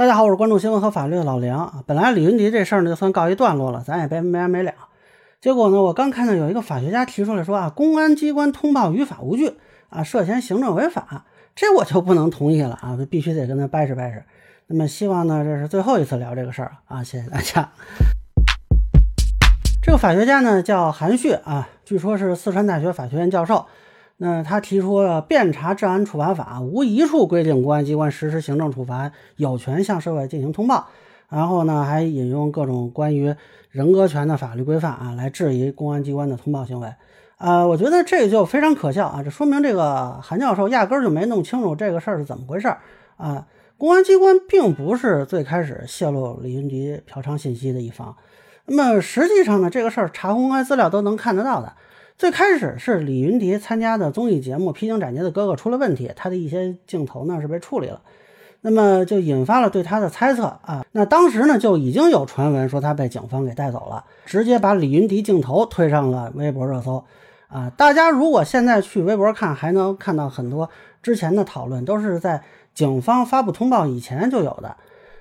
大家好，我是关注新闻和法律的老梁啊。本来李云迪这事儿呢就算告一段落了，咱也别没完没了。结果呢，我刚看到有一个法学家提出来说啊，公安机关通报于法无据啊，涉嫌行政违法，这我就不能同意了啊，必须得跟他掰扯掰扯。那么希望呢，这是最后一次聊这个事儿啊，谢谢大家。这个法学家呢叫韩旭啊，据说是四川大学法学院教授。那他提出了《遍查治安处罚法》，无一处规定公安机关实施行政处罚有权向社会进行通报。然后呢，还引用各种关于人格权的法律规范啊，来质疑公安机关的通报行为。啊，我觉得这就非常可笑啊！这说明这个韩教授压根儿就没弄清楚这个事儿是怎么回事儿啊。公安机关并不是最开始泄露李云迪嫖娼信息的一方。那么实际上呢，这个事儿查公开资料都能看得到的。最开始是李云迪参加的综艺节目《披荆斩棘的哥哥》出了问题，他的一些镜头呢是被处理了，那么就引发了对他的猜测啊。那当时呢就已经有传闻说他被警方给带走了，直接把李云迪镜头推上了微博热搜啊。大家如果现在去微博看，还能看到很多之前的讨论，都是在警方发布通报以前就有的。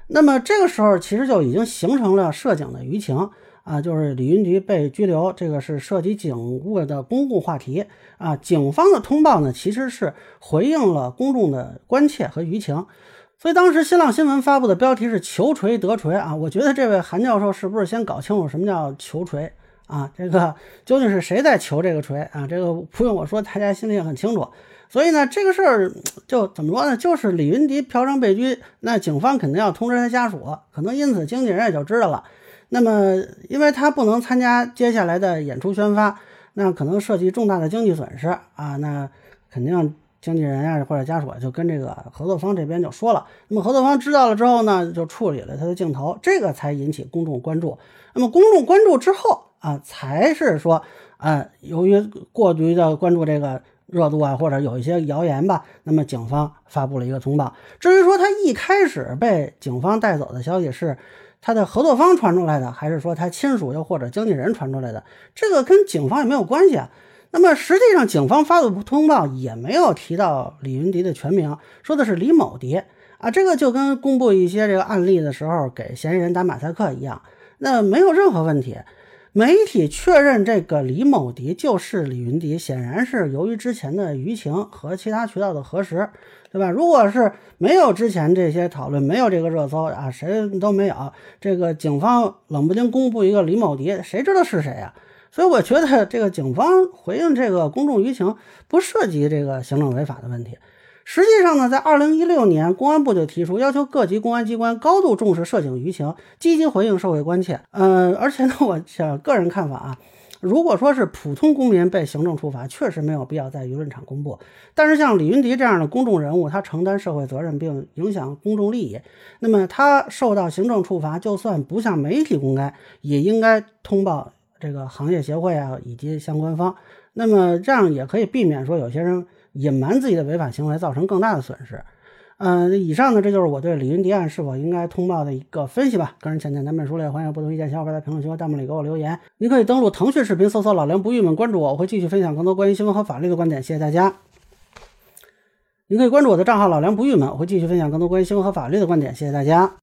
那么这个时候其实就已经形成了涉警的舆情。啊，就是李云迪被拘留，这个是涉及警务的公共话题啊。警方的通报呢，其实是回应了公众的关切和舆情，所以当时新浪新闻发布的标题是“求锤得锤”啊。我觉得这位韩教授是不是先搞清楚什么叫求锤啊？这个 究竟是谁在求这个锤啊？这个不用我说，大家心里也很清楚。所以呢，这个事儿就怎么说呢？就是李云迪嫖娼被拘，那警方肯定要通知他家属，可能因此经纪人也就知道了。那么，因为他不能参加接下来的演出宣发，那可能涉及重大的经济损失啊，那肯定经纪人啊或者家属就跟这个合作方这边就说了。那么合作方知道了之后呢，就处理了他的镜头，这个才引起公众关注。那么公众关注之后啊，才是说啊，由于过于的关注这个热度啊，或者有一些谣言吧，那么警方发布了一个通报。至于说他一开始被警方带走的消息是。他的合作方传出来的，还是说他亲属又或者经纪人传出来的？这个跟警方也没有关系啊。那么实际上，警方发的通报也没有提到李云迪的全名，说的是李某迪啊。这个就跟公布一些这个案例的时候给嫌疑人打马赛克一样，那没有任何问题。媒体确认这个李某迪就是李云迪，显然是由于之前的舆情和其他渠道的核实。对吧？如果是没有之前这些讨论，没有这个热搜啊，谁都没有。这个警方冷不丁公布一个李某迪，谁知道是谁啊？所以我觉得这个警方回应这个公众舆情，不涉及这个行政违法的问题。实际上呢，在二零一六年，公安部就提出要求各级公安机关高度重视涉警舆情，积极回应社会关切。嗯，而且呢，我想个人看法啊。如果说是普通公民被行政处罚，确实没有必要在舆论场公布。但是像李云迪这样的公众人物，他承担社会责任并影响公众利益，那么他受到行政处罚，就算不向媒体公开，也应该通报这个行业协会啊以及相关方。那么这样也可以避免说有些人隐瞒自己的违法行为，造成更大的损失。嗯，以上呢，这就是我对李云迪案是否应该通报的一个分析吧。个人浅见难免疏略，欢迎不同意见小伙伴在评论区和弹幕里给我留言。您可以登录腾讯视频搜索“老梁不郁闷”，关注我，我会继续分享更多关于新闻和法律的观点。谢谢大家。您可以关注我的账号“老梁不郁闷”，我会继续分享更多关于新闻和法律的观点。谢谢大家。